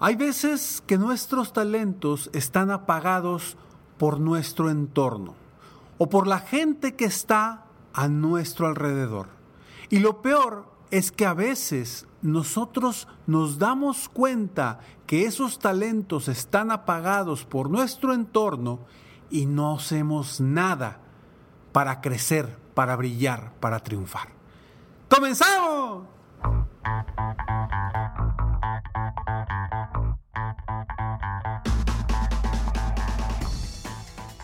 Hay veces que nuestros talentos están apagados por nuestro entorno o por la gente que está a nuestro alrededor. Y lo peor es que a veces nosotros nos damos cuenta que esos talentos están apagados por nuestro entorno y no hacemos nada para crecer, para brillar, para triunfar. ¡Comenzamos!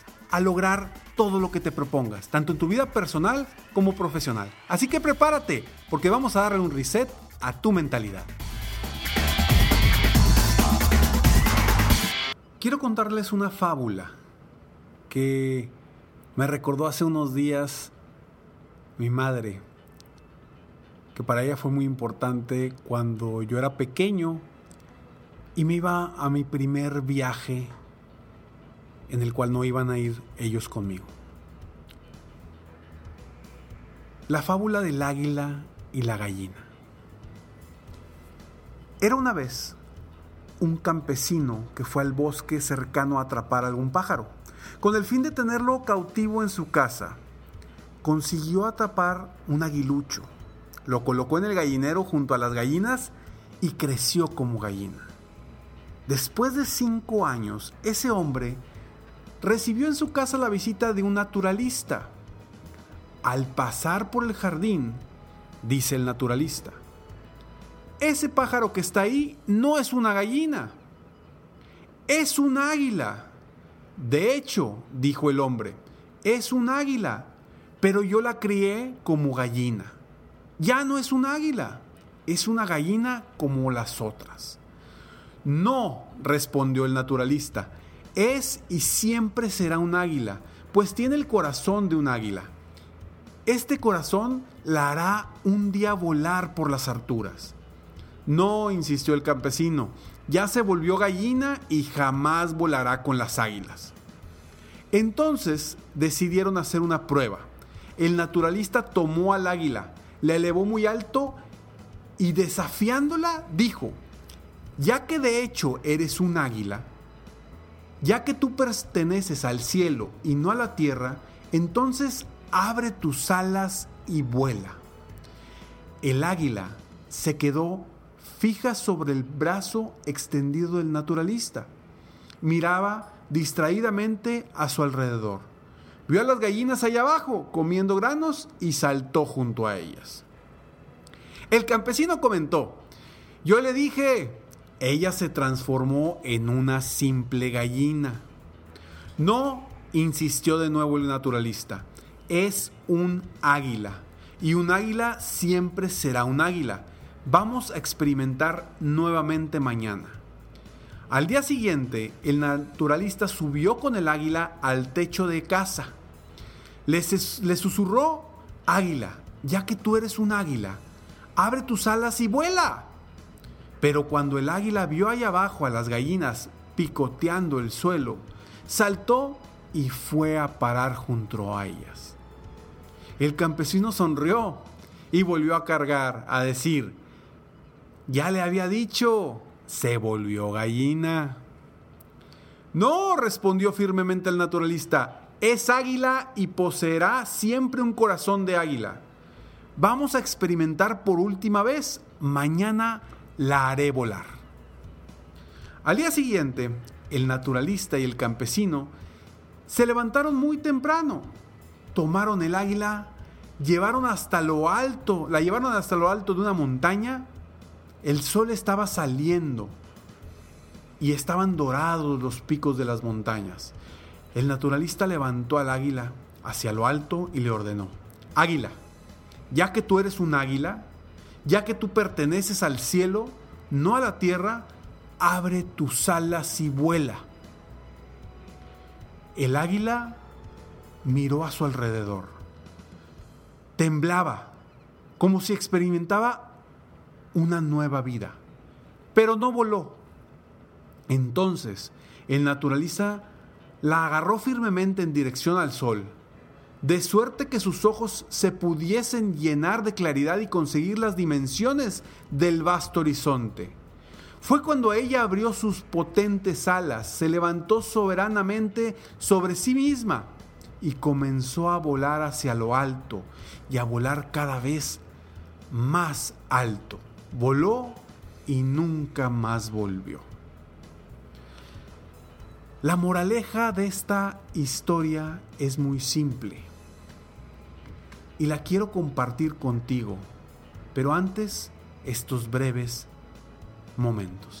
a lograr todo lo que te propongas, tanto en tu vida personal como profesional. Así que prepárate, porque vamos a darle un reset a tu mentalidad. Quiero contarles una fábula que me recordó hace unos días mi madre, que para ella fue muy importante cuando yo era pequeño y me iba a mi primer viaje en el cual no iban a ir ellos conmigo. La fábula del águila y la gallina. Era una vez un campesino que fue al bosque cercano a atrapar algún pájaro. Con el fin de tenerlo cautivo en su casa, consiguió atrapar un aguilucho, lo colocó en el gallinero junto a las gallinas y creció como gallina. Después de cinco años, ese hombre recibió en su casa la visita de un naturalista. Al pasar por el jardín, dice el naturalista, ese pájaro que está ahí no es una gallina, es un águila. De hecho, dijo el hombre, es un águila, pero yo la crié como gallina. Ya no es un águila, es una gallina como las otras. No, respondió el naturalista, es y siempre será un águila, pues tiene el corazón de un águila. Este corazón la hará un día volar por las alturas. No, insistió el campesino, ya se volvió gallina y jamás volará con las águilas. Entonces decidieron hacer una prueba. El naturalista tomó al águila, la elevó muy alto y desafiándola dijo, ya que de hecho eres un águila, ya que tú perteneces al cielo y no a la tierra, entonces abre tus alas y vuela. El águila se quedó fija sobre el brazo extendido del naturalista. Miraba distraídamente a su alrededor. Vio a las gallinas allá abajo comiendo granos y saltó junto a ellas. El campesino comentó, yo le dije, ella se transformó en una simple gallina. No, insistió de nuevo el naturalista, es un águila. Y un águila siempre será un águila. Vamos a experimentar nuevamente mañana. Al día siguiente, el naturalista subió con el águila al techo de casa. Le, susurró, águila, ya que tú eres un águila, abre tus alas y vuela. Pero cuando el águila vio allá abajo a las gallinas picoteando el suelo, saltó y fue a parar junto a ellas. El campesino sonrió y volvió a cargar, a decir, ya le había dicho, se volvió gallina. No, respondió firmemente el naturalista, es águila y poseerá siempre un corazón de águila. Vamos a experimentar por última vez, mañana la haré volar. Al día siguiente, el naturalista y el campesino se levantaron muy temprano, tomaron el águila, llevaron hasta lo alto, la llevaron hasta lo alto de una montaña. El sol estaba saliendo y estaban dorados los picos de las montañas. El naturalista levantó al águila hacia lo alto y le ordenó, Águila, ya que tú eres un águila, ya que tú perteneces al cielo, no a la tierra, abre tus alas y vuela. El águila miró a su alrededor. Temblaba, como si experimentaba una nueva vida, pero no voló. Entonces, el naturalista la agarró firmemente en dirección al sol, de suerte que sus ojos se pudiesen llenar de claridad y conseguir las dimensiones del vasto horizonte. Fue cuando ella abrió sus potentes alas, se levantó soberanamente sobre sí misma y comenzó a volar hacia lo alto y a volar cada vez más alto. Voló y nunca más volvió. La moraleja de esta historia es muy simple y la quiero compartir contigo, pero antes estos breves momentos.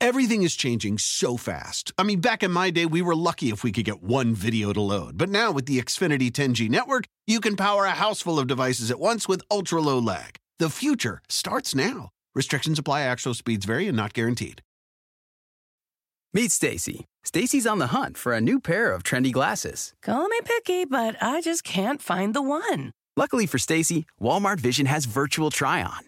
Everything is changing so fast. I mean, back in my day, we were lucky if we could get one video to load. But now with the Xfinity 10G network, you can power a house full of devices at once with ultra low lag. The future starts now. Restrictions apply, actual speeds vary and not guaranteed. Meet Stacy. Stacy's on the hunt for a new pair of trendy glasses. Call me picky, but I just can't find the one. Luckily for Stacy, Walmart Vision has virtual try on.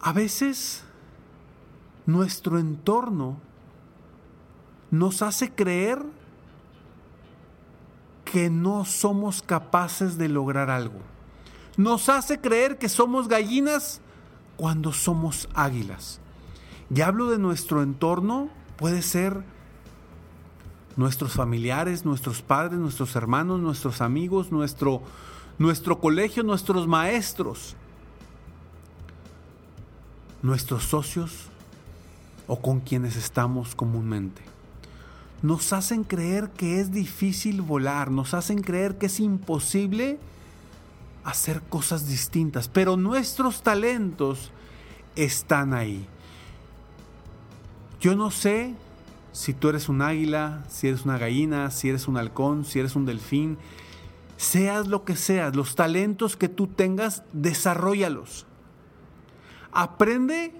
A veces nuestro entorno nos hace creer que no somos capaces de lograr algo. Nos hace creer que somos gallinas cuando somos águilas. Y hablo de nuestro entorno, puede ser nuestros familiares, nuestros padres, nuestros hermanos, nuestros amigos, nuestro, nuestro colegio, nuestros maestros, nuestros socios o con quienes estamos comúnmente. Nos hacen creer que es difícil volar, nos hacen creer que es imposible hacer cosas distintas, pero nuestros talentos están ahí. Yo no sé si tú eres un águila, si eres una gallina, si eres un halcón, si eres un delfín, seas lo que seas, los talentos que tú tengas, desarrollalos. Aprende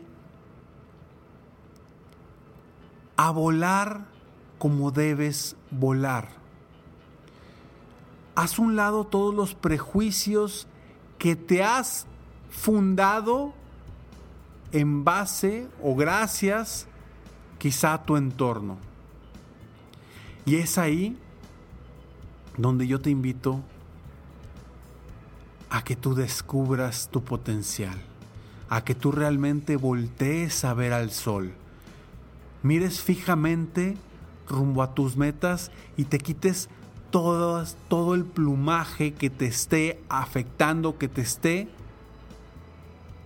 a volar como debes volar. Haz un lado todos los prejuicios que te has fundado en base o gracias quizá a tu entorno. Y es ahí donde yo te invito a que tú descubras tu potencial, a que tú realmente voltees a ver al sol, mires fijamente rumbo a tus metas y te quites todo el plumaje que te esté afectando, que te esté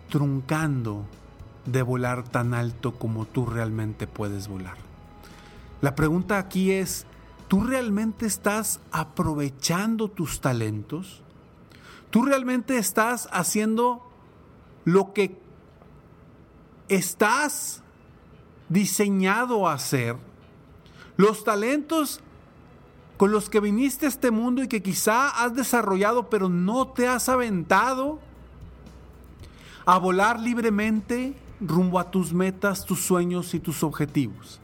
truncando de volar tan alto como tú realmente puedes volar. La pregunta aquí es, ¿tú realmente estás aprovechando tus talentos? ¿Tú realmente estás haciendo lo que estás diseñado a hacer? Los talentos con los que viniste a este mundo y que quizá has desarrollado pero no te has aventado a volar libremente rumbo a tus metas, tus sueños y tus objetivos.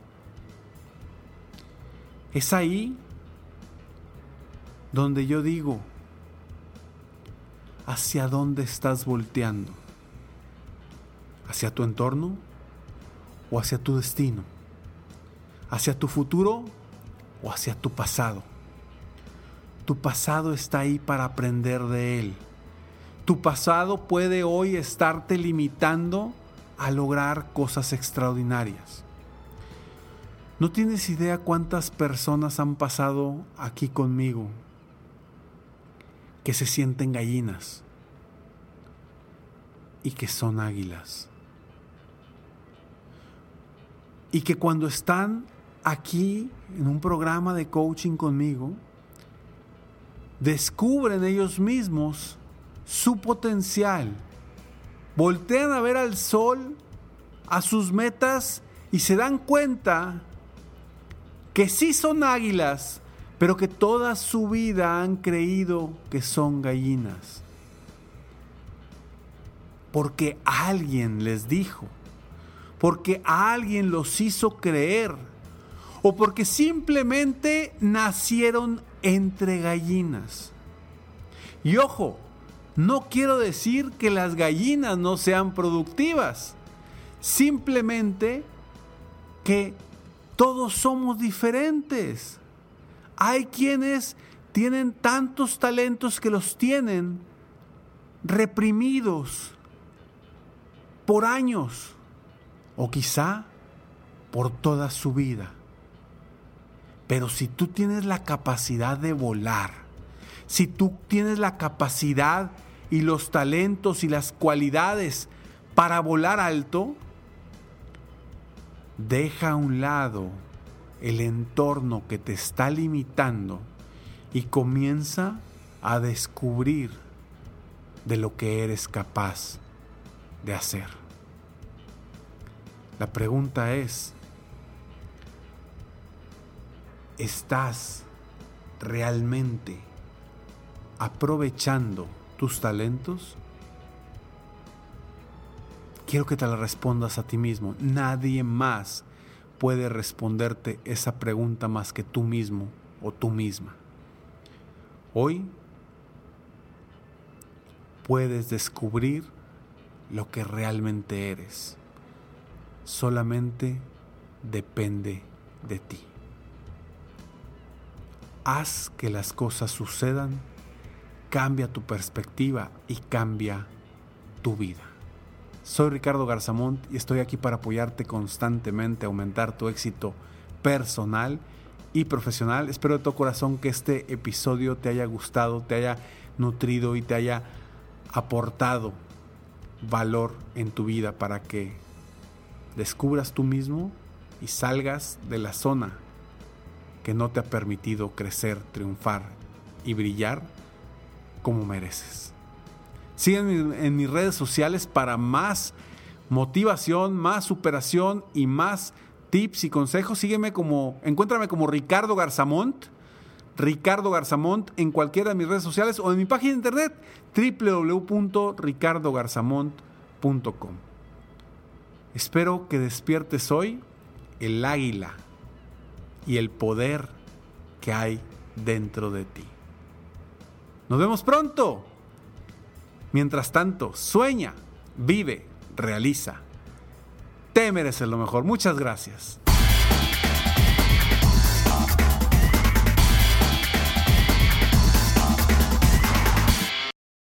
Es ahí donde yo digo, ¿hacia dónde estás volteando? ¿Hacia tu entorno o hacia tu destino? ¿Hacia tu futuro o hacia tu pasado? Tu pasado está ahí para aprender de él. Tu pasado puede hoy estarte limitando a lograr cosas extraordinarias. No tienes idea cuántas personas han pasado aquí conmigo que se sienten gallinas y que son águilas. Y que cuando están aquí en un programa de coaching conmigo, descubren ellos mismos su potencial voltean a ver al sol, a sus metas y se dan cuenta que sí son águilas, pero que toda su vida han creído que son gallinas. Porque alguien les dijo, porque alguien los hizo creer, o porque simplemente nacieron entre gallinas. Y ojo, no quiero decir que las gallinas no sean productivas, simplemente que todos somos diferentes. Hay quienes tienen tantos talentos que los tienen reprimidos por años o quizá por toda su vida. Pero si tú tienes la capacidad de volar, si tú tienes la capacidad y los talentos y las cualidades para volar alto, deja a un lado el entorno que te está limitando y comienza a descubrir de lo que eres capaz de hacer. La pregunta es, ¿estás realmente aprovechando tus talentos? Quiero que te la respondas a ti mismo. Nadie más puede responderte esa pregunta más que tú mismo o tú misma. Hoy puedes descubrir lo que realmente eres. Solamente depende de ti. Haz que las cosas sucedan cambia tu perspectiva y cambia tu vida. Soy Ricardo Garzamont y estoy aquí para apoyarte constantemente, aumentar tu éxito personal y profesional. Espero de todo corazón que este episodio te haya gustado, te haya nutrido y te haya aportado valor en tu vida para que descubras tú mismo y salgas de la zona que no te ha permitido crecer, triunfar y brillar como mereces. Sígueme en mis redes sociales para más motivación, más superación y más tips y consejos. Sígueme como, encuéntrame como Ricardo Garzamont, Ricardo Garzamont en cualquiera de mis redes sociales o en mi página de internet www.ricardogarzamont.com. Espero que despiertes hoy el águila y el poder que hay dentro de ti. Nos vemos pronto. Mientras tanto, sueña, vive, realiza. Te mereces lo mejor. Muchas gracias.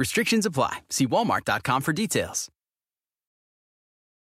Restrictions apply. See walmart.com for details.